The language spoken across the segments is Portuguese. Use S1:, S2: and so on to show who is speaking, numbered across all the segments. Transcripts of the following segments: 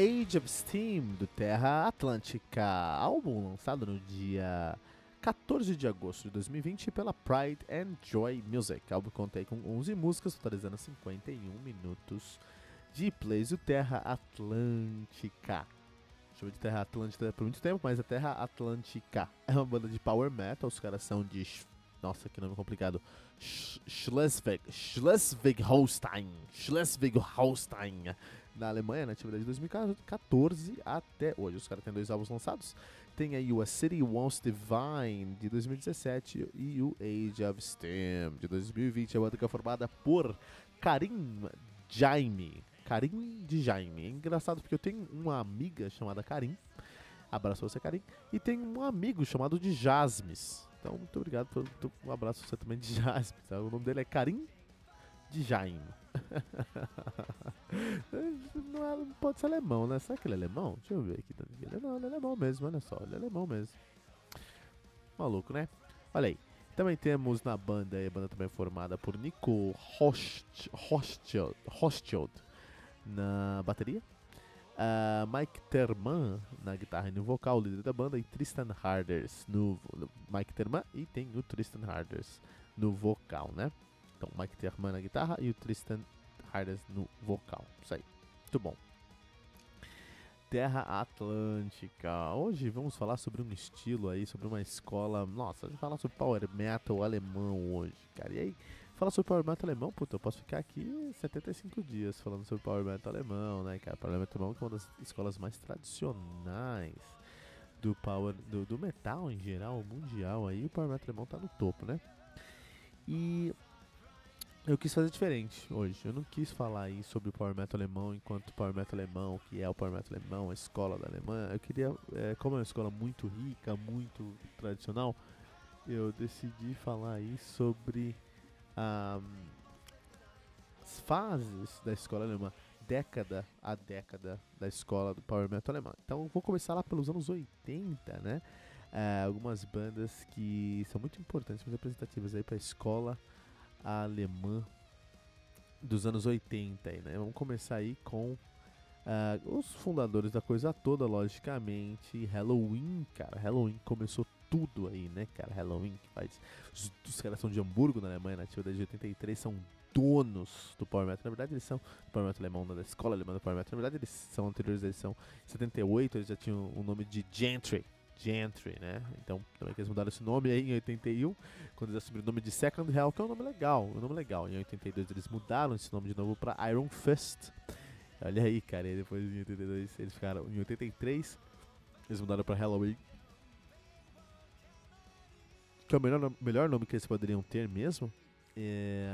S1: Age of Steam do Terra Atlântica, álbum lançado no dia 14 de agosto de 2020 pela Pride and Joy Music. O álbum contém com 11 músicas, totalizando 51 minutos de plays do Terra Atlântica. Chama de Terra Atlântica por muito tempo, mas a Terra Atlântica é uma banda de power metal. Os caras são de. Nossa, que nome complicado. Schleswig. Schleswig-Holstein. Schleswig-Holstein na Alemanha, na atividade de 2014 até hoje. Os caras têm dois álbuns lançados. Tem aí o A City Wants Divine de 2017 e o Age of Steam de 2020. A banda que é formada por Karim Jaime. Karim de Jaime. É engraçado porque eu tenho uma amiga chamada Karim. Abraço você, Karim. E tem um amigo chamado de Jasmes. Então, muito obrigado por um abraço você também de Jasmes. Tá? O nome dele é Karim de Jaime. não, é, não, pode ser alemão, né? Será que ele é alemão? Deixa eu ver aqui. É, não, ele é alemão mesmo, olha só. Ele é alemão mesmo. Maluco, né? Olha aí. Também temos na banda, a banda também é formada por Nico Hostchild na bateria. Uh, Mike Terman na guitarra e no vocal, líder da banda, e Tristan Harders no Mike Terman e tem o Tristan Harders no vocal, né? Então, Mike Terman na guitarra e o Tristan Harders no vocal. Isso aí. Muito bom. Terra Atlântica. Hoje vamos falar sobre um estilo aí, sobre uma escola. Nossa, vamos falar sobre Power Metal alemão hoje, cara. E aí, falar sobre Power Metal alemão, puta, eu posso ficar aqui 75 dias falando sobre Power Metal alemão, né, cara? Power Metal alemão é uma das escolas mais tradicionais do Power, do, do metal em geral, mundial aí. O Power Metal alemão tá no topo, né? E eu quis fazer diferente hoje. Eu não quis falar aí sobre o Power Metal alemão enquanto Power Metal alemão, que é o Power Metal alemão, a escola da Alemanha. Eu queria, é, como é uma escola muito rica, muito tradicional, eu decidi falar aí sobre as fases da escola alemã, década a década da escola do Power Metal alemão. Então vou começar lá pelos anos 80, né? É, algumas bandas que são muito importantes, muito representativas aí para a escola alemã dos anos 80 aí, né? Vamos começar aí com uh, os fundadores da coisa toda, logicamente. Halloween, cara. Halloween começou tudo aí, né, cara? Halloween que faz. Os, os caras são de Hamburgo, na Alemanha, nativa desde 83, são donos do Power Metal. Na verdade, eles são do Power Metal alemão, da escola alemã do Power Metal. Na verdade, eles são anteriores, eles são 78, eles já tinham o nome de Gentry. Gentry, né? Então, também que eles mudaram esse nome aí em 81, quando eles assumiram o nome de Second Hell, que é um nome legal, um nome legal. Em 82 eles mudaram esse nome de novo para Iron Fist. Olha aí, cara, e depois em 82 eles ficaram em 83, eles mudaram para Halloween. Que é o melhor, melhor nome que eles poderiam ter mesmo. É,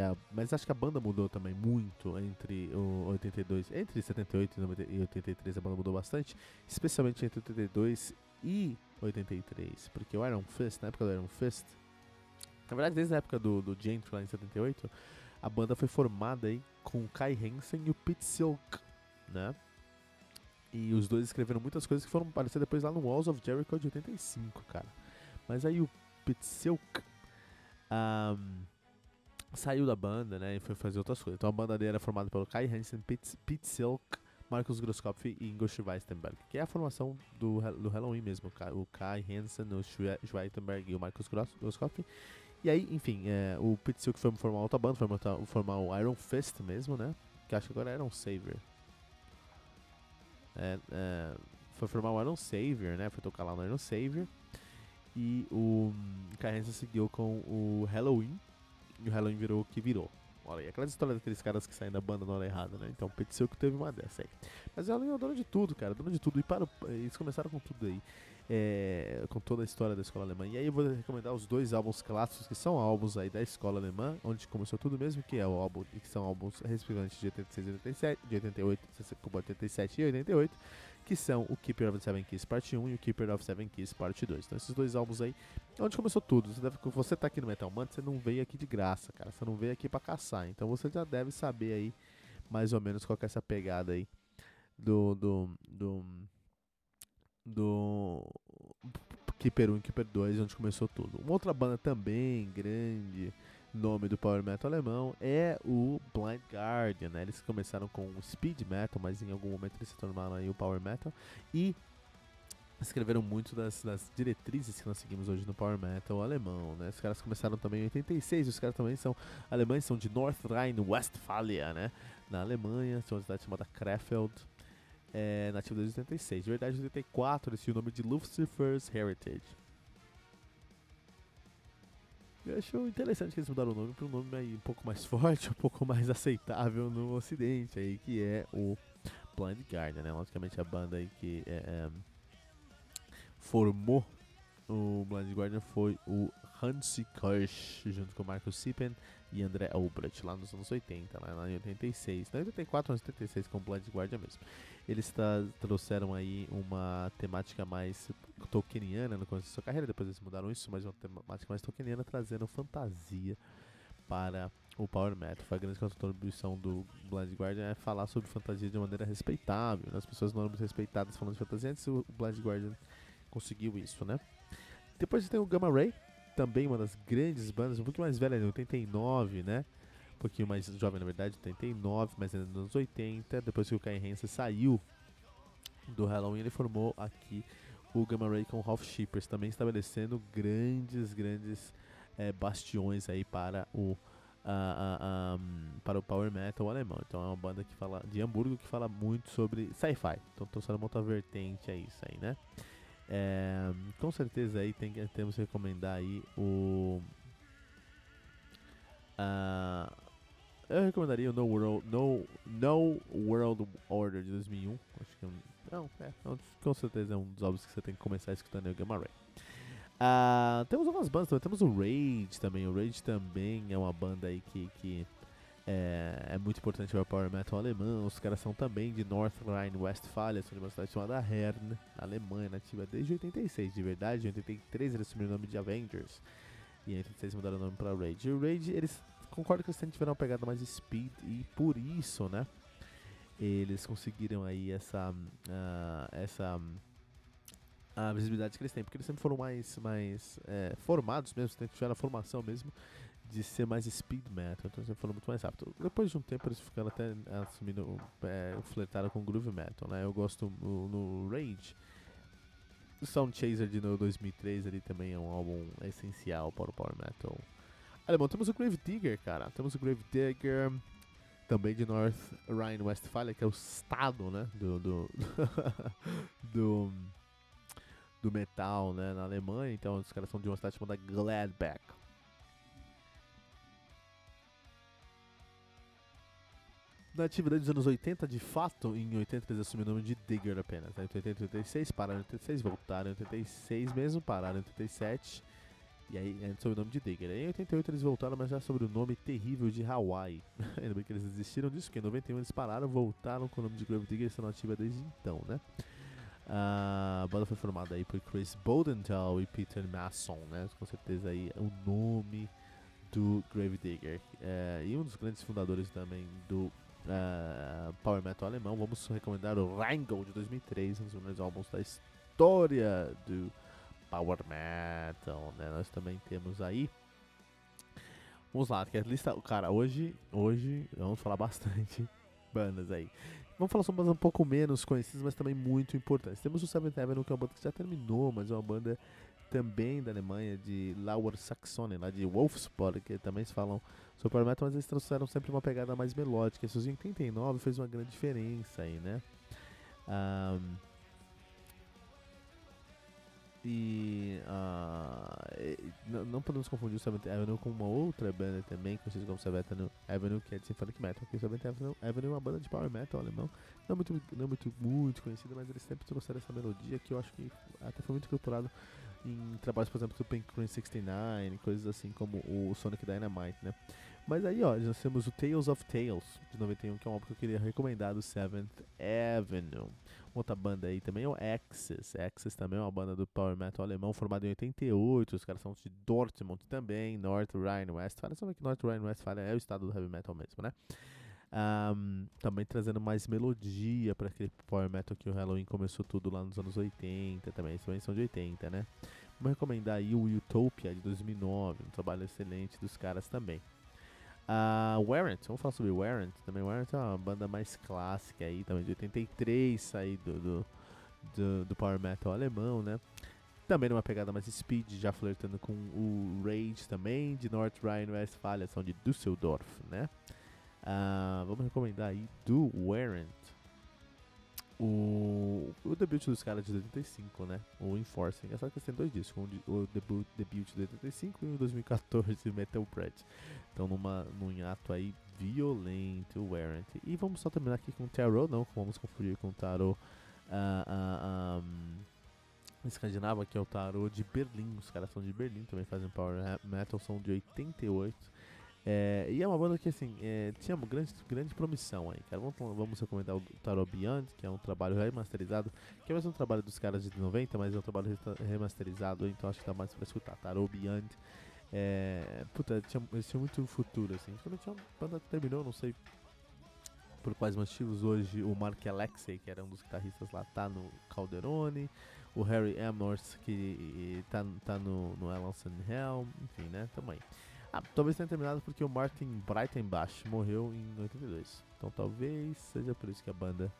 S1: a, mas acho que a banda mudou também muito entre o 82, entre 78 e 83 a banda mudou bastante, especialmente entre 82 e 83, porque o Iron Fist, na época do Iron Fist, na verdade desde a época do, do Gentry lá em 78, a banda foi formada aí com o Kai Hansen e o Pete Silk, né? E os dois escreveram muitas coisas que foram aparecer depois lá no Walls of Jericho de 85, cara. Mas aí o Pete Silk um, saiu da banda, né, e foi fazer outras coisas. Então a banda dele era formada pelo Kai Hansen, Pete, Pete Silk, Marcus Grosskopf e Ingo Schweistenberg, que é a formação do, do Halloween mesmo, o Kai Hansen, o Schweistenberg e o Marcus Grosskopf. E aí, enfim, é, o Pete Silk foi formar outra banda, foi formar, o Iron Fist mesmo, né, que acho que agora é Iron Savior. É, é, foi formar o Iron Savior, né, foi tocar lá no Iron Savior. E o Kai Hansen seguiu com o Halloween, e o Halloween virou o que virou. Olha aí, aquela história daqueles caras que saem da banda na hora errada, né? Então o que teve uma dessa aí. Mas ela é dono de tudo, cara, dono de tudo. E para, eles começaram com tudo aí. é, com toda a história da escola alemã. E aí eu vou recomendar os dois álbuns clássicos que são álbuns aí da escola alemã, onde começou tudo mesmo, que é o álbum que são álbuns respectivamente de 86 e 87, de 88, 87 e 88, que são o Keeper of the Seven Keys parte 1 e o Keeper of Seven Keys parte 2. Então esses dois álbuns aí, é onde começou tudo. Você, deve, você tá aqui no Metal Mantra, você não veio aqui de graça, cara. Você não veio aqui para caçar. Então você já deve saber aí mais ou menos qual é essa pegada aí do do do, do Keeper 1 e Keeper 2, onde começou tudo. Uma outra banda também grande, nome do power metal alemão, é o Blind Guardian. Né? Eles começaram com o speed metal, mas em algum momento eles se tornaram aí o power metal e escreveram muito das, das, diretrizes que nós seguimos hoje no Power Metal alemão, né? Os caras começaram também em 86, os caras também são alemães, são de North Rhine-Westphalia, né? Na Alemanha, são uma cidade chamada Krefeld, é, nativo desde 86. De verdade, em 84 eles tinham o nome de Lucifer's Heritage. Eu acho interessante que eles mudaram o nome para um nome aí um pouco mais forte, um pouco mais aceitável no ocidente, aí, que é o Blind Guardian, né? Logicamente a banda aí que é, é, formou o Blind Guardian foi o Hansi Kirsch, junto com Marcus Sippen e André Albrecht, lá nos anos 80, lá em 86, não 84, 86 com Blind Guardian mesmo. Eles trouxeram aí uma temática mais tolkieniana no começo da sua carreira, depois eles mudaram isso, mas uma temática mais tolkieniana, trazendo fantasia para o Power Metal. Foi a grande contribuição do Blind Guardian é falar sobre fantasia de maneira respeitável. Né? As pessoas não eram respeitadas falando de fantasia, antes o Blind Guardian conseguiu isso, né? Depois tem o Gamma Ray, também uma das grandes bandas, pouquinho mais velha, em 89, né? Um pouquinho mais jovem, na verdade, 89, mas ainda nos anos 80. Depois que o Kai Hansen saiu do Halloween, ele formou aqui o Gamma Ray com Ralph Shippers, também estabelecendo grandes, grandes é, bastiões aí para o Uh, uh, um, para o power metal alemão. Então é uma banda que fala de Hamburgo que fala muito sobre sci-fi. Então trouxeram uma outra vertente a isso aí, né? É, com certeza aí tem, temos que recomendar aí o. Uh, eu recomendaria o No World, no, no World Order de 2001. Acho que é não, é, é com certeza é um dos álbuns que você tem que começar escutando o Gamma Ray. Uh, temos algumas bandas também, temos o Rage também. O Rage também é uma banda aí que, que é, é, muito importante o Power Metal alemão. Os caras são também de North Rhine-Westphalia, são de uma cidade chamada Herne, na Alemanha, nativa desde 86, de verdade. Em 83 eles assumiram o nome de Avengers. E em 86 mudaram o nome para Rage. E o Rage, eles concordam que eles tiveram uma pegada mais speed e por isso, né? Eles conseguiram aí essa. Uh, essa a visibilidade que eles têm, porque eles sempre foram mais, mais é, formados mesmo, tiveram a formação mesmo de ser mais speed metal, então você falou muito mais rápido. Depois de um tempo eles ficaram até assumindo, é, flertaram com groove metal, né? Eu gosto no, no Rage. O Sound Chaser de 2003 ali também é um álbum essencial para o power metal. Alemão, temos o Grave Digger, cara. Temos o Grave Digger, também de North Rhine-Westphalia, que é o estado, né, do do, do do metal, né, na Alemanha. Então os caras são de uma cidade chamada Gladbach. Na atividade dos anos 80, de fato, em 80 eles assumiram o nome de Digger apenas. Em 80 86, pararam em 86, voltaram em 86 mesmo, pararam em 87. E aí, sob o nome de Digger. Em 88 eles voltaram, mas já sobre o nome terrível de Hawaii. Ainda bem que eles desistiram disso, porque em 91 eles pararam, voltaram com o nome de Grave Digger e estão ativa desde então, né? A banda foi formada aí por Chris Boldenthal e Peter Masson, né? Com certeza aí o nome do Grave Digger. É, e um dos grandes fundadores também do uh, power metal alemão, vamos recomendar o Rheingold de 2003, um dos melhores álbuns da história do power metal, né? Nós também temos aí Vamos lá, que a lista, cara, hoje, hoje vamos falar bastante bandas aí. Vamos falar sobre bandas um pouco menos conhecidas, mas também muito importantes. Temos o Seventh Avenue, que é uma banda que já terminou, mas é uma banda também da Alemanha, de Lower Saxony, lá de Wolfsburg, que também se falam Super Metal, mas eles trouxeram sempre uma pegada mais melódica. Isso em 89 fez uma grande diferença aí, né? Um, E uh, não, não, podemos confundir o Seventh Avenue com uma outra banda também, conhecida como Seventh Avenue, que é de Symphonic Metal. Porque Seventh Avenue, Avenue é uma banda de power metal alemão, não muito, não muito, muito conhecida, mas eles sempre trouxeram essa melodia que eu acho que até foi muito incorporado em trabalhos, por exemplo, do Pink Cream 69, coisas assim como o Sonic Dynamite, né? Mas aí, ó, nós temos o Tales of Tales, de 91, que é um álbum que eu queria recomendar do Seventh Avenue. Outra banda aí também é o Axis. Axis também é uma banda do power metal alemão formada em 88. Os caras são de Dortmund também, North Rhine-Westphalia. Sabe que North Rhine-Westphalia é o estado do heavy metal mesmo, né? Um, também trazendo mais melodia para aquele power metal que o Halloween começou tudo lá nos anos 80 também, também são de 80, né? Vou recomendar aí o Utopia de 2009, um trabalho excelente dos caras também. Uh, Warrant, vamos falar sobre Warrant também. Warrant é uma banda mais clássica aí, também de 83, aí do, do, do, do power metal alemão, né? Também numa pegada mais speed, já flertando com o Rage também, de North Rhine-Westphalia, são de Düsseldorf, né? Uh, vamos recomendar aí do Warrant. O, o debut dos caras de 85, né? O Enforcing. É só que tem dois discos. Um, o debut, debut de 85 e o 2014 Metal Bread. Então numa, num ato aí violento, o Warrant. E vamos só terminar aqui com Tarot, não vamos confundir com Tarot uh, uh, um, escandinavo, que é o Tarot de Berlim. Os caras são de Berlim, também fazem Power Metal, são de 88. É, e é uma banda que assim, é, tinha uma grande, grande promissão aí, cara. Vamos, vamos recomendar o Tarot Beyond, que é um trabalho remasterizado, que é mais um trabalho dos caras de 90, mas é um trabalho remasterizado, então acho que dá mais pra escutar. Tarot Beyond. É, puta, tinha, eles tinham muito futuro, assim. Quando a banda terminou, não sei por quais motivos hoje o Mark Alexei, que era um dos guitarristas lá, tá no Calderone, o Harry Amors, que tá, tá no, no Alanson Helm, enfim, né, tamo aí. Talvez tenha terminado porque o Martin Breitenbach morreu em 82. Então talvez seja por isso que a banda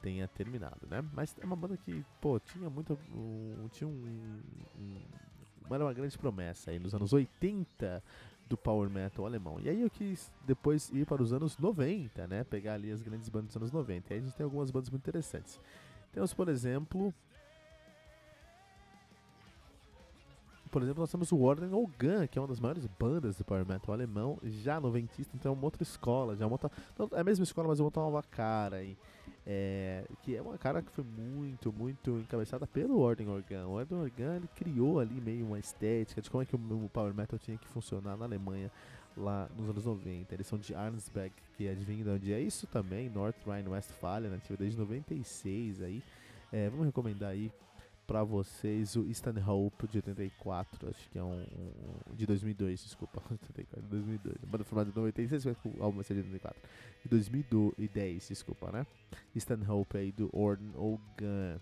S1: tenha terminado, né? Mas é uma banda que, pô, tinha muito. Um, tinha um, um, Era uma grande promessa aí nos anos 80 do power metal alemão. E aí eu quis depois ir para os anos 90, né? Pegar ali as grandes bandas dos anos 90. E aí a gente tem algumas bandas muito interessantes. Temos, por exemplo, por exemplo, nós temos o Warden Ogan, que é uma das maiores bandas do Power Metal alemão, já noventista, então é uma outra escola, já é uma outra, é a mesma escola, mas é uma outra nova cara, e, é, que é uma cara que foi muito, muito encabeçada pelo Warden Organ. O Warden Organ ele criou ali meio uma estética de como é que o, o Power Metal tinha que funcionar na Alemanha lá nos anos 90. Eles são de Arnsberg, que adivinha de onde é isso também, North Rhine-Westphalia, nativa desde 96 aí. É, vamos recomendar aí para vocês o Stanhope de 84, acho que é um, um de 2002, desculpa, 84, 2002. Banda formada de 96, mas o álbum vai ser de 84. De 2010, desculpa, né? Stanhope aí do Orden Ogan.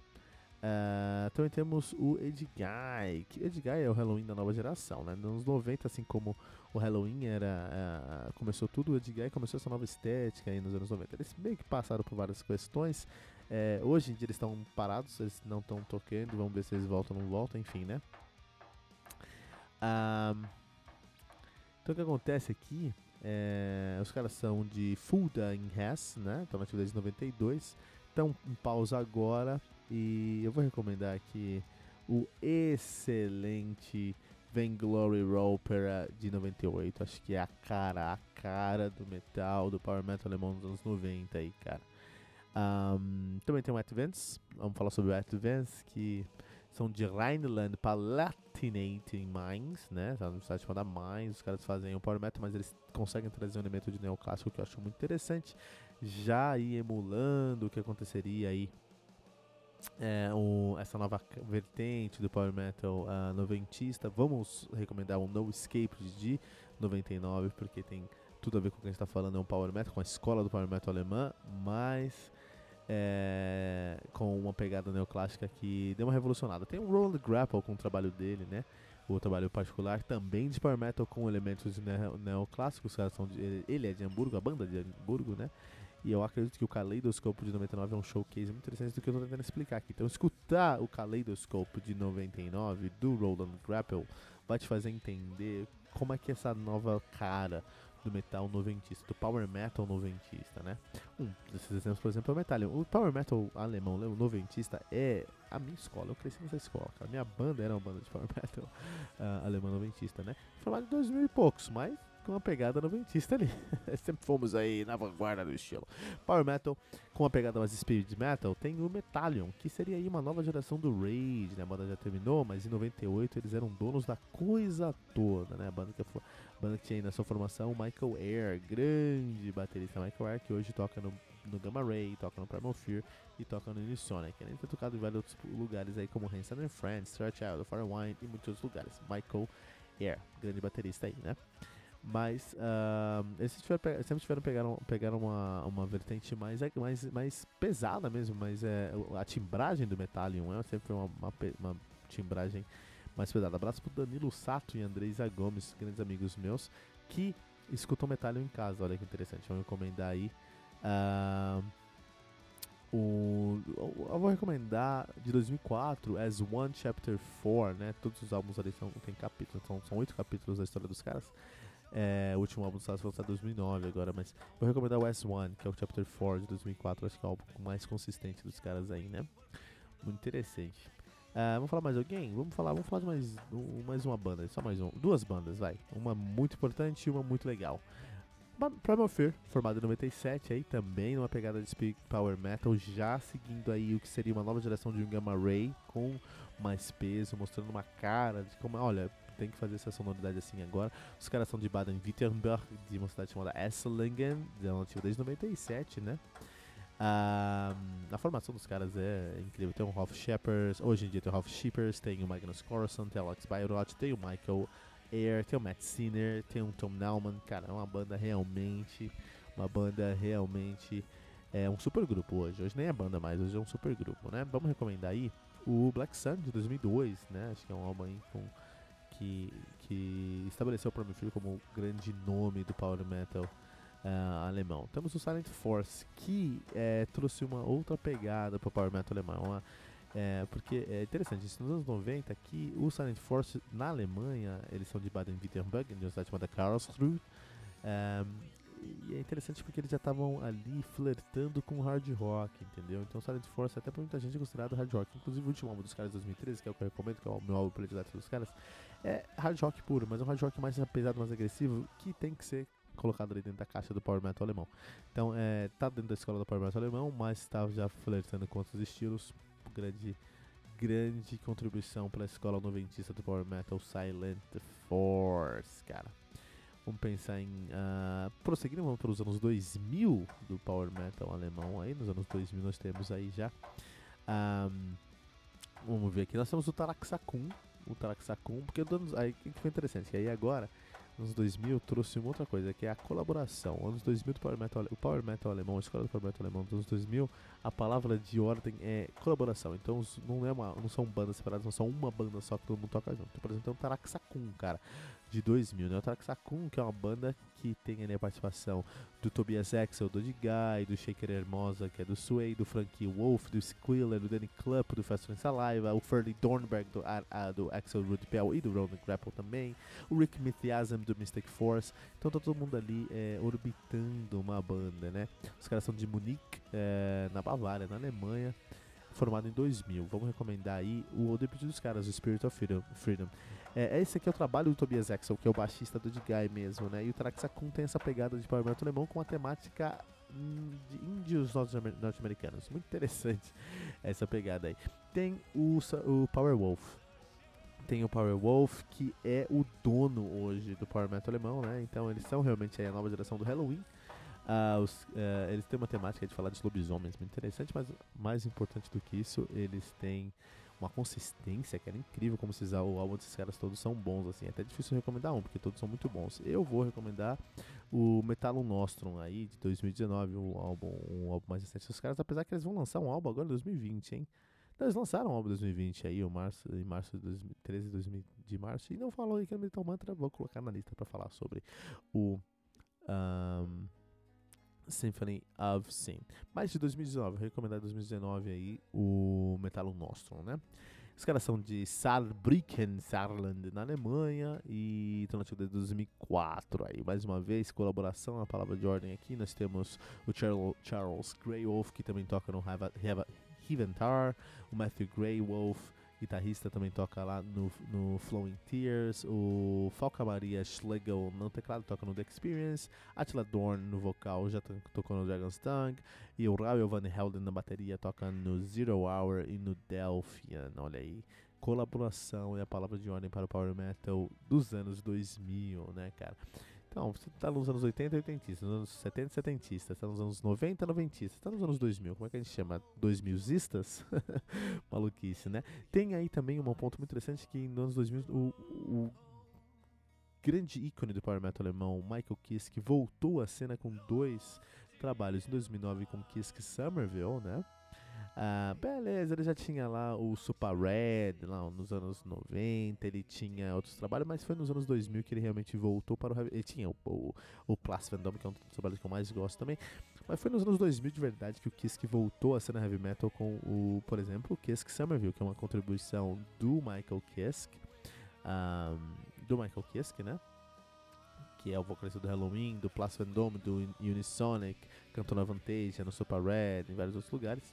S1: Uh, também temos o Edguy, que Edguy é o Halloween da nova geração, né? Nos anos 90, assim como o Halloween era uh, começou tudo, o Edguy começou essa nova estética aí nos anos 90. Eles meio que passaram por várias questões, é, hoje em dia eles estão parados, eles não estão tocando, vamos ver se eles voltam ou não voltam, enfim, né? Um, então o que acontece aqui, é, os caras são de Fulda em Hess, né? Estão na atividade de 92, estão em pausa agora e eu vou recomendar aqui o excelente Vainglory Opera de 98. Acho que é a cara, a cara do metal, do power metal alemão dos anos 90 aí, cara. Um, também tem o Advance, vamos falar sobre o Advance, que são de Rhineland Palatinating Mines, né? Tá no site chamada Mines, os caras fazem o Power Metal, mas eles conseguem trazer um elemento de neoclássico que eu acho muito interessante, já aí emulando o que aconteceria aí é, o, essa nova vertente do Power Metal uh, noventista. Vamos recomendar o No Escape de 99, porque tem tudo a ver com o que a gente está falando, é um Power Metal, com a escola do Power Metal alemã, mas é, com uma pegada neoclássica que deu uma revolucionada. Tem o Roland Grapple com o trabalho dele, né? O trabalho particular também de Power Metal com elementos neoclássicos. De, ele é de Hamburgo, a banda de Hamburgo, né? E eu acredito que o Kaleidoscope de 99 é um showcase muito interessante do que eu estou tentando explicar aqui. Então, escutar o Kaleidoscope de 99 do Roland Grapple vai te fazer entender como é que essa nova cara do metal noventista, do power metal noventista, né? Um, desses exemplos, por exemplo, é o Metallica. O Power Metal alemão, o noventista, é a minha escola. Eu cresci nessa escola, cara. Minha banda era uma banda de Power Metal uh, alemão noventista, né? Formado em 2000 e poucos, mas com uma pegada noventista ali. Sempre fomos aí na vanguarda do estilo. Power Metal com uma pegada mais Spirit Metal tem o Metallion, que seria aí uma nova geração do Rage, né? A banda já terminou, mas em 98 eles eram donos da coisa toda, né? A banda que, a banda que tinha aí na sua formação o Michael Air, grande baterista Michael Air, que hoje toca no, no Gamma Ray, toca no Primal Fear e toca no Unisonic. Ele tem tocado em vários outros lugares aí como Hanson and Friends, Stretch Out, Firewine e muitos outros lugares. Michael Air, grande baterista aí, né? Mas uh, eles tiveram, sempre tiveram pegaram, pegaram uma, uma vertente mais, mais, mais pesada mesmo, mas é, a timbragem do Metallium é sempre uma, uma, uma timbragem mais pesada. Abraço pro Danilo Sato e Andresa Gomes, grandes amigos meus, que escutam Metallium em casa. Olha que interessante, vou recomendar aí. Uh, o, eu vou recomendar de 2004 As One Chapter 4, né? Todos os álbuns ali são, tem capítulos, são, são oito capítulos da história dos caras. É, o último álbum do Stars foi lançado em 2009 agora, mas vou recomendar o S1, que é o Chapter 4 de 2004, acho que é o álbum mais consistente dos caras aí, né? Muito interessante. Uh, vamos falar mais alguém? Vamos falar, vamos falar de mais, mais uma banda, só mais um. Duas bandas, vai. Uma muito importante e uma muito legal. Primal Fear, formado em 97, aí também numa pegada de speed power metal, já seguindo aí o que seria uma nova geração de um Gamma Ray com mais peso, mostrando uma cara de como, olha, tem que fazer essa sonoridade assim agora. Os caras são de Baden-Württemberg, de uma cidade chamada Esslingen, desde 97, né? Ah, a formação dos caras é incrível. Tem o Ralph Shepard, hoje em dia tem o Ralph Shippers, tem o Magnus Corazon, tem o Alex Bayrott, tem o Michael Air, tem o Matt Sinner, tem o Tom Nauman. Cara, é uma banda realmente, uma banda realmente é um super grupo hoje. Hoje nem é banda mais, hoje é um super grupo, né? Vamos recomendar aí o Black Sun de 2002, né? Acho que é um álbum aí com que, que estabeleceu o Prometheus como o grande nome do power metal uh, alemão. Temos o Silent Force, que é, trouxe uma outra pegada para o power metal alemão. Uma, é, porque é interessante, nos anos 90 aqui, o Silent Force na Alemanha, eles são de Baden-Württemberg, de uma cidade chamada Karlsruhe. Um, e é interessante porque eles já estavam ali flertando com hard rock, entendeu? Então Silent Force até por muita gente é considerado hard rock. Inclusive o último álbum dos caras de 2013, que é o que eu recomendo, que é o meu álbum predileto dos caras, é hard rock puro, mas é um hard rock mais pesado, mais agressivo, que tem que ser colocado ali dentro da caixa do Power Metal alemão. Então, é, tá dentro da escola do Power Metal alemão, mas está já flertando com outros estilos. Grande, grande contribuição para a escola noventista do Power Metal Silent Force, cara. Vamos pensar em. Uh, prosseguindo, vamos para os anos 2000 do Power Metal alemão. Aí, nos anos 2000, nós temos aí já. Um, vamos ver aqui. Nós temos o Taraxacum. O Taraxacum, porque aí que foi interessante. Que aí agora anos 2000 trouxe uma outra coisa, que é a colaboração. Anos 2000 do Power Metal, o Power Metal alemão, a escola do Power Metal alemão dos anos 2000, a palavra de ordem é colaboração. Então não, é uma, não são bandas separadas, não são uma banda só que todo mundo toca junto. Por exemplo, tem o Taraxacum, cara de 2000, né? O Traxacum, que é uma banda que tem ali a participação do Tobias Axel, do Guy, do Shaker Hermosa, que é do Sway, do Frankie Wolf, do Squiller, do Danny Club, do Fast and Saliva, o Ferdy Dornberg, do, a, a, do Axel Rudpell e do Ronan Grapple também, o Rick Mithiasm, do Mystic Force. Então tá todo mundo ali é, orbitando uma banda, né? Os caras são de Munique, é, na Bavária, na Alemanha formado em 2000. Vamos recomendar aí o debut dos caras, o Spirit of Freedom. Freedom. É, esse aqui é o trabalho do Tobias Axel, que é o baixista do Guy mesmo, né? E o Traxacum tem essa pegada de power metal alemão com uma temática de índios norte-americanos. Muito interessante essa pegada aí. Tem o, o Power Wolf. Tem o Power Wolf, que é o dono hoje do Power Metal alemão, né? Então eles são realmente a nova geração do Halloween. Uh, os, uh, eles têm uma temática de falar de lobisomens muito interessante, mas mais importante do que isso, eles têm uma consistência que era incrível como esses, o álbum desses caras todos são bons, assim, é até difícil recomendar um, porque todos são muito bons. Eu vou recomendar o Metallum Nostrum aí, de 2019, um álbum, um álbum mais recente dos caras, apesar que eles vão lançar um álbum agora em 2020, hein? Então, eles lançaram um álbum em 2020 aí, o março, em março de 2013, 2000, de março, e não falou aí que é Metal Mantra, vou colocar na lista para falar sobre o... Um, Symphony of Sin. Mas de 2019, recomendado 2019 aí, o Metallum Nostrum, né? Os caras são de Saarbrücken, Saarland, na Alemanha, e estão nativos desde 2004. Aí, mais uma vez, colaboração, a palavra de ordem aqui. Nós temos o Charles, Charles Grey Wolf, que também toca no Heaventar, o Matthew Grey Wolf, guitarrista, também toca lá no, no Flowing Tears. O Falca Maria Schlegel no teclado toca no The Experience. Attila Dorn no vocal já tocou no Dragon's Tongue. E o Raul Van Helden na bateria toca no Zero Hour e no Delphian. Olha aí. Colaboração é a palavra de ordem para o Power Metal dos anos 2000, né, cara? Então, você tá nos anos 80, 80, nos anos 70, 70, tá nos anos 90, 90, tá nos anos 2000, como é que a gente chama? 2000istas? Maluquice, né? Tem aí também um ponto muito interessante que nos anos 2000 o, o grande ícone do power metal alemão, Michael Kiske, voltou à cena com dois trabalhos em 2009 com Kiske Somerville, né? Ah, beleza, ele já tinha lá o Super Red, lá nos anos 90, ele tinha outros trabalhos, mas foi nos anos 2000 que ele realmente voltou para o Ele tinha o, o, o Plus Fandom, que é um dos trabalhos que eu mais gosto também, mas foi nos anos 2000 de verdade que o Kisk voltou a cena heavy metal com o, por exemplo, o Kisk Somerville, que é uma contribuição do Michael Kisk, um, do Michael Kisk, né? que é o vocalista do Halloween, do Plus Fandom, do Unisonic, cantou na Vantage, no Super Red, em vários outros lugares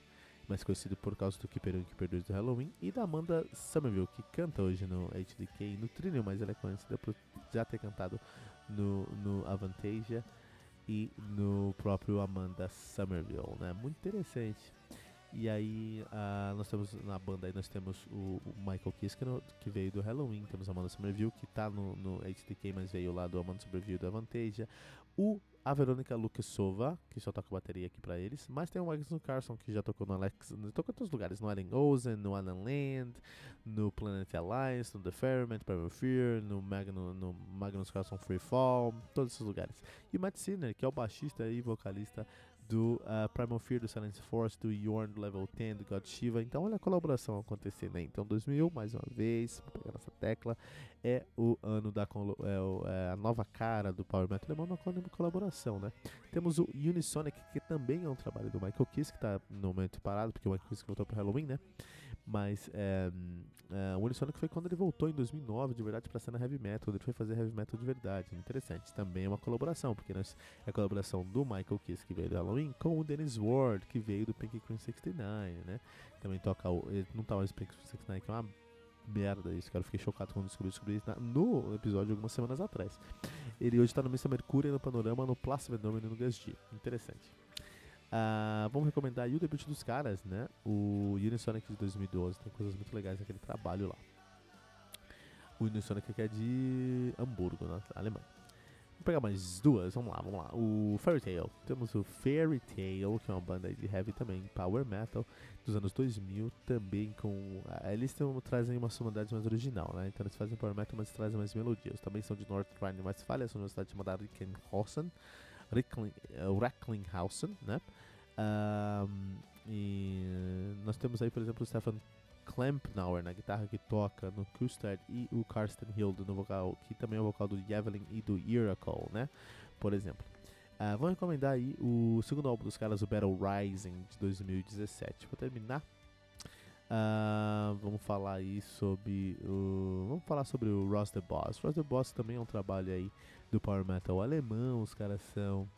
S1: mais conhecido por causa do Keeper 1 e Keeper 2 do Halloween, e da Amanda Somerville, que canta hoje no HDK no Trinil, mas ela é conhecida por já ter cantado no, no Avantasia e no próprio Amanda Somerville, né? Muito interessante. E aí uh, nós temos na banda aí nós temos o, o Michael Kiske que veio do Halloween, temos a Amanda Somerville que está no, no HDK, mas veio lá do Amanda Somerville do Avantasia. O a Verônica Lukesova, que só toca bateria aqui pra eles, mas tem o Magnus Carson, que já tocou no Alex, tocou em todos os lugares, no Alien Ozen, no Alan Land, no Planet Alliance, no The Ferment, Primal Fear, no, Magnus, no Magnus Carlson Freefall, todos esses lugares. E o Matt Sinner, que é o baixista e vocalista do uh, Primal Fear, do Silence Force, do Yorn, do Level 10, do God Shiva. Então, olha a colaboração acontecendo aí. Então, 2000, mais uma vez, pegar essa tecla, é o ano da é, é a nova cara do Power Metal alemão na colaboração, né? Temos o Unisonic, que também é um trabalho do Michael Kiss, que está no momento parado, porque o Michael Kiss voltou para Halloween, né? Mas é, é, o Unisonic foi quando ele voltou em 2009, de verdade, para a cena heavy metal. Ele foi fazer heavy metal de verdade. Interessante. Também é uma colaboração, porque nós, é a colaboração do Michael Kiss, que veio do Halloween, com o Dennis Ward, que veio do Pink Cream 69, né? Também toca o. Não tá mais Pink Cream 69, que é uma merda isso, cara. Eu fiquei chocado quando descobri, descobri isso no episódio algumas semanas atrás. Ele hoje tá no Mr. Mercúrio, no Panorama, no Plácido Fenômeno e no Gas Interessante. Uh, vamos recomendar aí o debut dos caras, né? O Unisonic de 2012. Tem coisas muito legais naquele trabalho lá. O Unisonic que é de Hamburgo, na Alemanha. Vou pegar mais duas, vamos lá, vamos lá. O Fairy Tail. Temos o Fairy Tail, que é uma banda de heavy também, power metal, dos anos 2000, também com... Uh, eles têm, trazem uma sonoridade mais original, né? Então eles fazem power metal, mas trazem mais melodias. Também são de North Rhine-Westphalia, são de uma cidade chamada Rickenhausen. Recklinghausen, né? Um, e nós temos aí, por exemplo, o Stefan Klempnauer na guitarra que toca no Kustad e o Karsten Hilde no vocal, que também é o vocal do Javelin e do Iracle, né? Por exemplo. Uh, vou recomendar aí o segundo álbum dos caras, o Battle Rising de 2017. Vou terminar. Uh, vamos falar aí sobre o. Vamos falar sobre o Ross the Boss. Ross the Boss também é um trabalho aí do Power Metal alemão, os caras são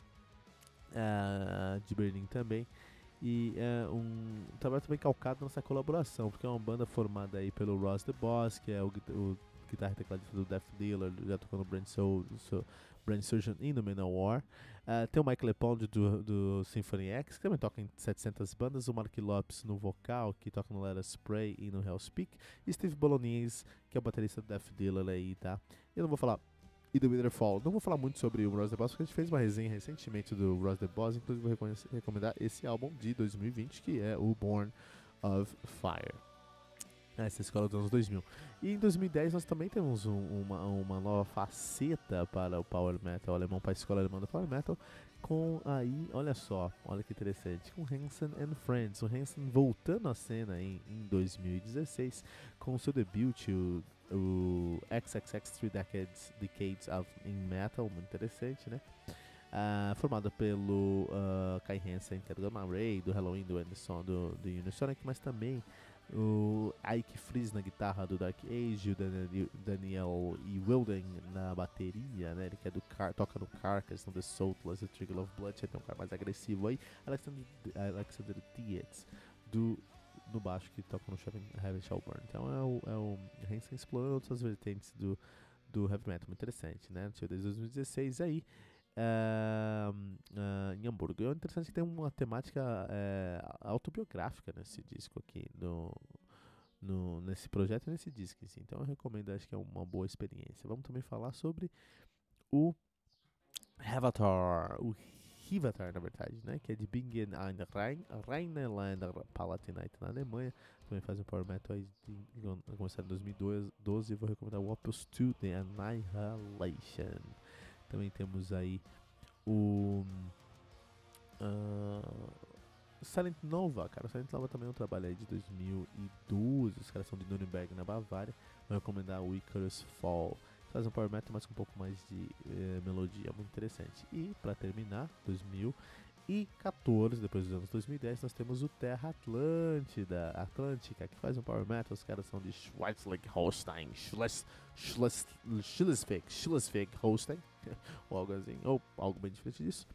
S1: uh, de Berlim também. E é um trabalho também calcado nessa colaboração, porque é uma banda formada aí pelo Ross the Boss, que é o, o guitarra tecladista do Death Dealer, já tocou no Brand, Soul, so, Brand Surgeon e no Manowar. Uh, tem o Mike Lepond do, do Symphony X, que também toca em 700 bandas. O Mark Lopes no vocal, que toca no Let Us Spray e no Hellspeak. E Steve Bolognese, que é o baterista do Death Dealer aí, tá? Eu não vou falar e do Witherfall. Não vou falar muito sobre o Rose the Boss, porque a gente fez uma resenha recentemente do Rose the Boss, inclusive vou recomendar esse álbum de 2020, que é o Born of Fire. Essa escola dos anos 2000. E em 2010 nós também temos um, uma, uma nova faceta para o Power Metal alemão, para a escola alemã do Power Metal, com aí, olha só, olha que interessante, com Hansen and Friends. O Hansen voltando à cena em, em 2016 com o seu debut, o o XXX Three Decades, Decades of in Metal, muito interessante, né? Uh, formada pelo uh, Kai Hansen, que é do Ray, do Halloween, do Anderson, do, do Unisonic, mas também o Ike Freeze na guitarra do Dark Age, o Daniel, E. Wilden na bateria, né? Ele que é do car, toca no Carcass, no The Soulless, The Trigger of Blood, tem um cara mais agressivo aí. Alexander, Alexander Dietz do no baixo que toca no Heaven Shall Burn. Então é o, é o Hansen explorando outras vertentes do, do heavy metal, muito interessante, né? Desde 2016 aí. Uh, uh, em Hamburgo. É interessante que tem uma temática uh, autobiográfica nesse disco aqui, no, no, nesse projeto e nesse disco. Assim. Então eu recomendo, acho que é uma boa experiência. Vamos também falar sobre o Avatar, o Hivatar, na verdade, né? Que é de Bingen an Rhein, Rheinland Palatinate na Alemanha. Também faz um power metal aí de, começar em 2012 e vou recomendar o Opus 2 The Annihilation. Também temos aí o uh, Silent Nova, cara. Silent Nova também é um trabalho aí de 2012. Os caras são de Nuremberg, na Bavária. Vou recomendar o Icarus Fall. Faz um power metal, mas com um pouco mais de eh, melodia, muito interessante. E para terminar, 2014, depois dos anos 2010, nós temos o Terra Atlântida, Atlântica, que faz um power metal. Os caras são de Schweizlich-Holstein, Schleswig, Schleswig, Holstein, ou algo assim, ou algo bem diferente disso.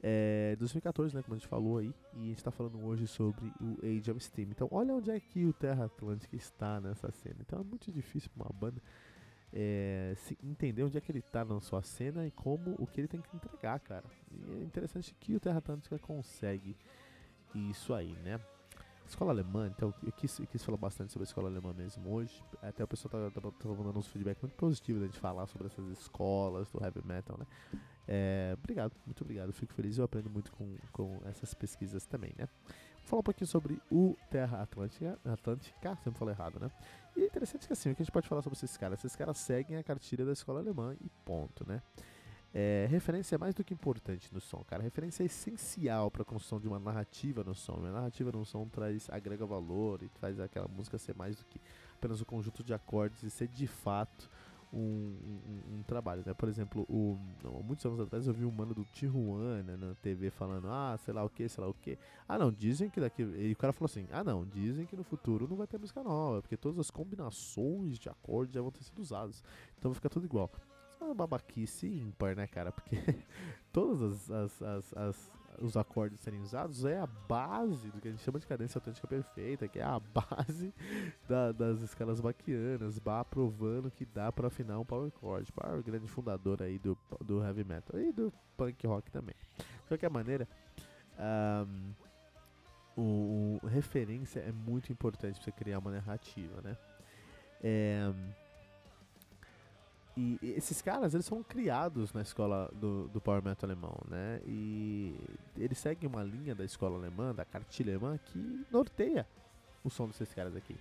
S1: É 2014, né, como a gente falou aí, e a gente está falando hoje sobre o Age of Steam. Então, olha onde é que o Terra Atlântica está nessa cena. Então, é muito difícil para uma banda é, entender onde é que ele está na sua cena e como o que ele tem que entregar, cara. E é interessante que o Terra Atlântica consegue isso aí, né? Escola alemã, então eu quis, eu quis falar bastante sobre a escola alemã mesmo hoje. Até o pessoal tá, tá, tá mandando uns feedback muito positivos da gente falar sobre essas escolas do heavy metal, né? É, obrigado, muito obrigado. Fico feliz eu aprendo muito com, com essas pesquisas também, né? Falar um pouquinho sobre o Terra Atlântica, Atlântica, sempre falei errado, né? E é interessante que assim, o que a gente pode falar sobre esses caras? Esses caras seguem a cartilha da escola alemã e ponto, né? É, referência é mais do que importante no som, cara. Referência é essencial para a construção de uma narrativa no som. Uma narrativa no som traz agrega valor e faz aquela música ser mais do que apenas um conjunto de acordes e ser de fato um, um, um trabalho, né? Por exemplo, o, não, muitos anos atrás eu vi um mano do Tijuana na TV falando, ah, sei lá o que, sei lá o que. Ah, não, dizem que daqui. E o cara falou assim: ah, não, dizem que no futuro não vai ter música nova, porque todas as combinações de acordes já vão ter sido usadas. Então vai ficar tudo igual uma babaquice ímpar, né, cara? Porque todos as, as, as, as, os acordes serem usados é a base do que a gente chama de cadência autêntica perfeita, que é a base da, das escalas baquianas, Bach provando que dá para afinar um power chord. Bach é o grande fundador aí do, do heavy metal e do punk rock também. De qualquer maneira, um, o, o, referência é muito importante para você criar uma narrativa, né? É, e esses caras, eles são criados na escola do, do Power Metal alemão, né? E eles seguem uma linha da escola alemã, da cartilha alemã, que norteia o som desses caras aqui.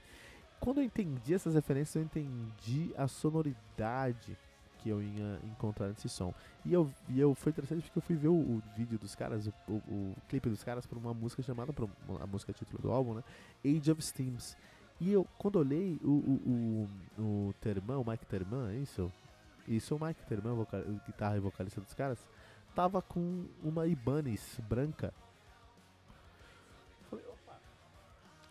S1: Quando eu entendi essas referências, eu entendi a sonoridade que eu ia encontrar nesse som. E eu, e eu foi interessante porque eu fui ver o, o vídeo dos caras, o, o, o, clipe dos caras, por uma música chamada, a música título do álbum, né? Age of Steams. E eu, quando olhei o, o, o, o Terman, o Mike Terman, é isso? Isso, o Mike Terman, vocal, guitarra e vocalista dos caras, tava com uma Ibanez branca. Falei, opa.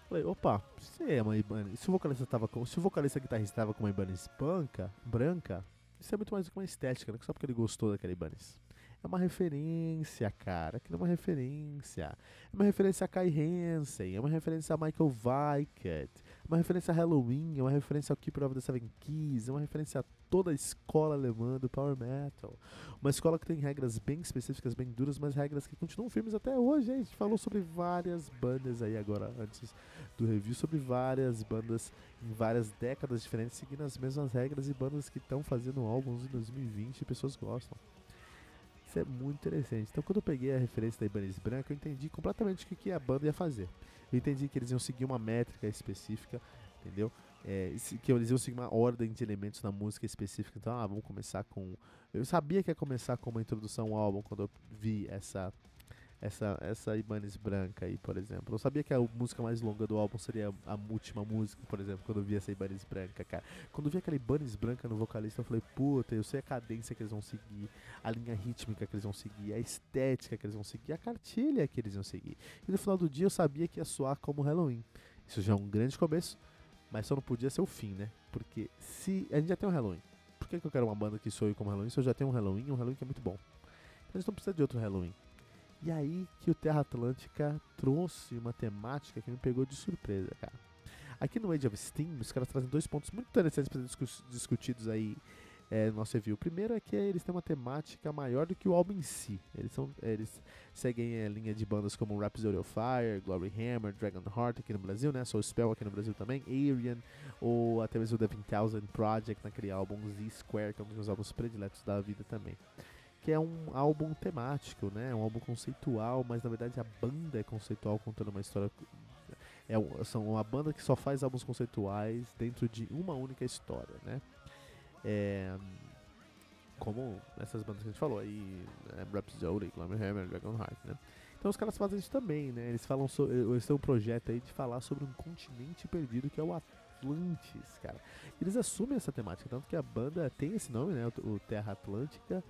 S1: Falei, opa, se é uma Ibanez. Se o vocalista tava com. Se o vocalista guitarrista tava com uma Ibanez branca, branca, isso é muito mais do que uma estética, né? Só porque ele gostou daquela Ibanez. É uma referência, cara. Aquilo é uma referência. É uma referência a Kai Hansen, é uma referência a Michael é uma referência a Halloween, é uma referência ao Keeper of the Seven Keys, é uma referência a toda a escola alemã do Power Metal. Uma escola que tem regras bem específicas, bem duras, mas regras que continuam firmes até hoje. A gente falou sobre várias bandas aí agora, antes do review, sobre várias bandas em várias décadas diferentes, seguindo as mesmas regras e bandas que estão fazendo álbuns em 2020 e pessoas gostam. Isso é muito interessante. Então, quando eu peguei a referência da Ibanez Branca, eu entendi completamente o que, que a banda ia fazer. Eu entendi que eles iam seguir uma métrica específica, entendeu? É, que eles iam seguir uma ordem de elementos na música específica. Então, ah, vamos começar com. Eu sabia que ia começar com uma introdução ao álbum quando eu vi essa essa, essa Ibanez branca aí, por exemplo. Eu sabia que a música mais longa do álbum seria a última música, por exemplo, quando eu vi essa Ibanez branca, cara. Quando eu vi aquela Ibanez branca no vocalista, eu falei, puta, eu sei a cadência que eles vão seguir, a linha rítmica que eles vão seguir, a estética que eles vão seguir, a cartilha que eles vão seguir. E no final do dia eu sabia que ia soar como Halloween. Isso já é um grande começo, mas só não podia ser o fim, né? Porque se a gente já tem um Halloween, por que, que eu quero uma banda que soe como Halloween se eu já tenho um Halloween um Halloween que é muito bom? Então a gente não precisa de outro Halloween. E aí que o Terra Atlântica trouxe uma temática que me pegou de surpresa, cara. Aqui no Age of Steam, os caras trazem dois pontos muito interessantes para ser discutidos aí é, no nosso review. O primeiro é que eles têm uma temática maior do que o álbum em si. Eles, são, eles seguem a linha de bandas como Rhapsody of Fire, Glory Hammer, Dragon Heart aqui no Brasil, né? Soul Spell aqui no Brasil também, Arian, ou até mesmo o The 20,000 Project naquele álbum Z Square, que é um dos meus álbuns prediletos da vida também que é um álbum temático, né? É um álbum conceitual, mas na verdade a banda é conceitual contando uma história é, são uma banda que só faz álbuns conceituais dentro de uma única história, né? É, como essas bandas que a gente falou aí, é, Rhapsody, Glamour Hammer, Dragon Heart, né? Então os caras fazem isso também, né? Eles falam sobre, eles têm um projeto aí de falar sobre um continente perdido que é o Atlantis, cara. Eles assumem essa temática, tanto que a banda tem esse nome, né? O Terra Atlântica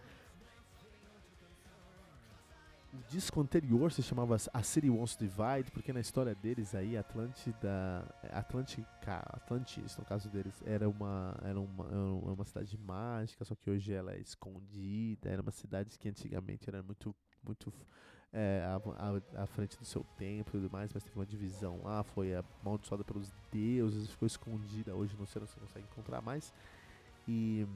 S1: o disco anterior se chamava A City Wants to Divide, porque na história deles aí, Atlântida, Atlântica, Atlantis, no caso deles, era uma, era uma, era uma cidade mágica, só que hoje ela é escondida, era uma cidade que antigamente era muito, muito é, à, à, frente do seu tempo e tudo mais, mas teve uma divisão lá, foi amaldiçoada pelos deuses, ficou escondida, hoje no céu você consegue encontrar mais, e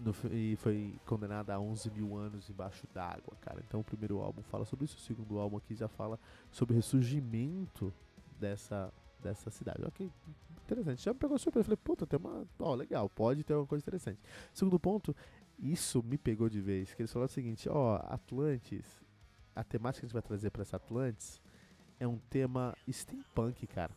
S1: no, e foi condenada a 11 mil anos embaixo d'água, cara. Então o primeiro álbum fala sobre isso, o segundo álbum aqui já fala sobre o ressurgimento dessa, dessa cidade. Ok, interessante. Já me pegou surpresa. Falei, puta, tem uma. Ó, legal, pode ter alguma coisa interessante. Segundo ponto, isso me pegou de vez. Que eles falaram o seguinte: ó, Atlantis, a temática que a gente vai trazer para essa Atlantis é um tema steampunk, cara.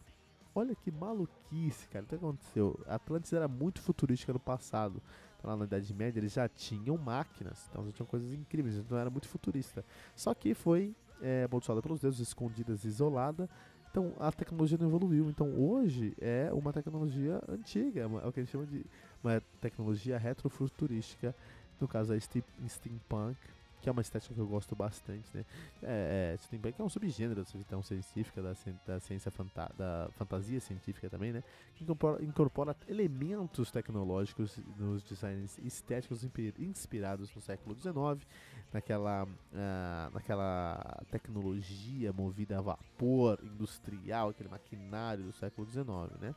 S1: Olha que maluquice, cara. O que aconteceu? Atlantis era muito futurística no passado lá na Idade Média, eles já tinham máquinas, então já tinham coisas incríveis, então era muito futurista. Só que foi é, amaldiçoada pelos deuses, escondidas, isolada, então a tecnologia não evoluiu. Então hoje é uma tecnologia antiga, é, é o que a gente chama de uma tecnologia retrofuturística, no caso é steampunk, que é uma estética que eu gosto bastante, né? É, é, é um subgênero da ficção científica, da, da ciência fanta da fantasia científica também, né? Que incorpora, incorpora elementos tecnológicos nos designs estéticos inspirados no século XIX, naquela, uh, naquela tecnologia movida a vapor industrial, aquele maquinário do século XIX, né?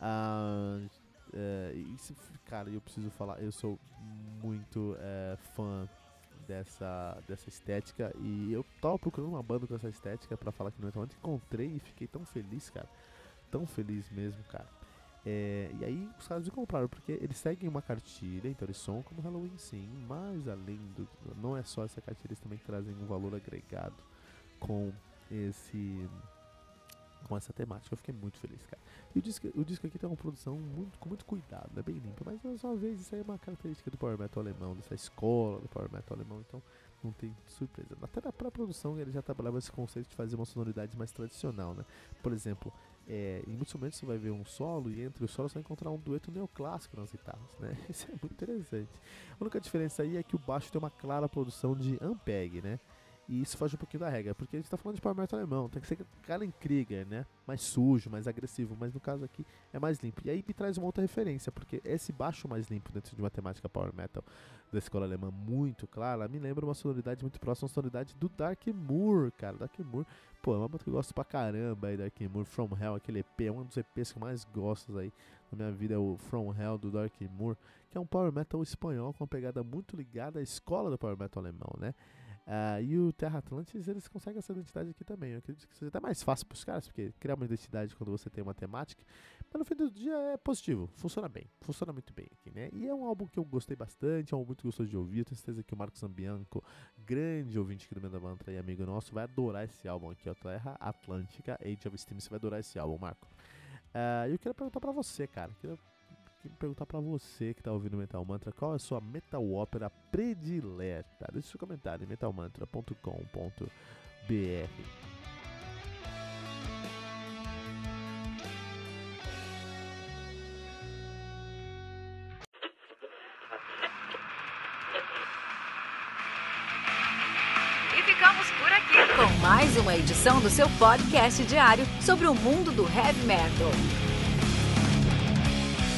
S1: Uh, uh, isso, cara, eu preciso falar, eu sou muito uh, fã dessa, dessa estética. E eu tava procurando uma banda com essa estética para falar que no Metal encontrei e fiquei tão feliz, cara. Tão feliz mesmo, cara. É, e aí os caras me compraram, porque eles seguem uma cartilha, então eles são como Halloween sim, mas além do. Não é só essa cartilha, eles também trazem um valor agregado com esse com essa temática. Eu fiquei muito feliz, cara. E o disco, o disco aqui tem uma produção muito, com muito cuidado, é bem limpa, mas mais uma vez isso aí é uma característica do Power Metal alemão, dessa escola do Power Metal alemão, então não tem surpresa. Até na própria produção ele já trabalhava esse conceito de fazer uma sonoridade mais tradicional, né? Por exemplo, é, em muitos momentos você vai ver um solo e entre os solos você vai encontrar um dueto neoclássico nas guitarras, né? Isso é muito interessante. A única diferença aí é que o baixo tem uma clara produção de Ampeg, né? E isso foge um pouquinho da regra, porque a gente tá falando de Power Metal alemão, tem que ser Karen Krieger, né? Mais sujo, mais agressivo, mas no caso aqui é mais limpo. E aí me traz uma outra referência, porque esse baixo mais limpo dentro de uma temática Power Metal da escola alemã muito clara, me lembra uma sonoridade muito próxima à sonoridade do Dark Moor, cara. Dark Moor, pô, é uma banda que eu gosto pra caramba aí, Dark Moor, From Hell, aquele EP, é um dos EPs que eu mais gosto aí na minha vida, é o From Hell do Dark Moor, que é um Power Metal espanhol com uma pegada muito ligada à escola do Power Metal alemão, né? Uh, e o Terra Atlantis, eles conseguem essa identidade aqui também. Eu acredito que seja até mais fácil para os caras, porque criar uma identidade quando você tem uma temática. Mas no fim do dia é positivo, funciona bem, funciona muito bem aqui, né? E é um álbum que eu gostei bastante, é um álbum muito gostoso de ouvir. Eu tenho certeza que o Marcos Zambianco, grande ouvinte aqui do Menda Mantra e amigo nosso, vai adorar esse álbum aqui, ó, Terra Atlântica, Age of Steam. Você vai adorar esse álbum, Marco. Uh, eu queria perguntar para você, cara. Queria perguntar para você que tá ouvindo Metal Mantra qual é a sua metal ópera predileta. Deixe seu comentário em metalmantra.com.br.
S2: Mais uma edição do seu podcast diário sobre o mundo do heavy metal.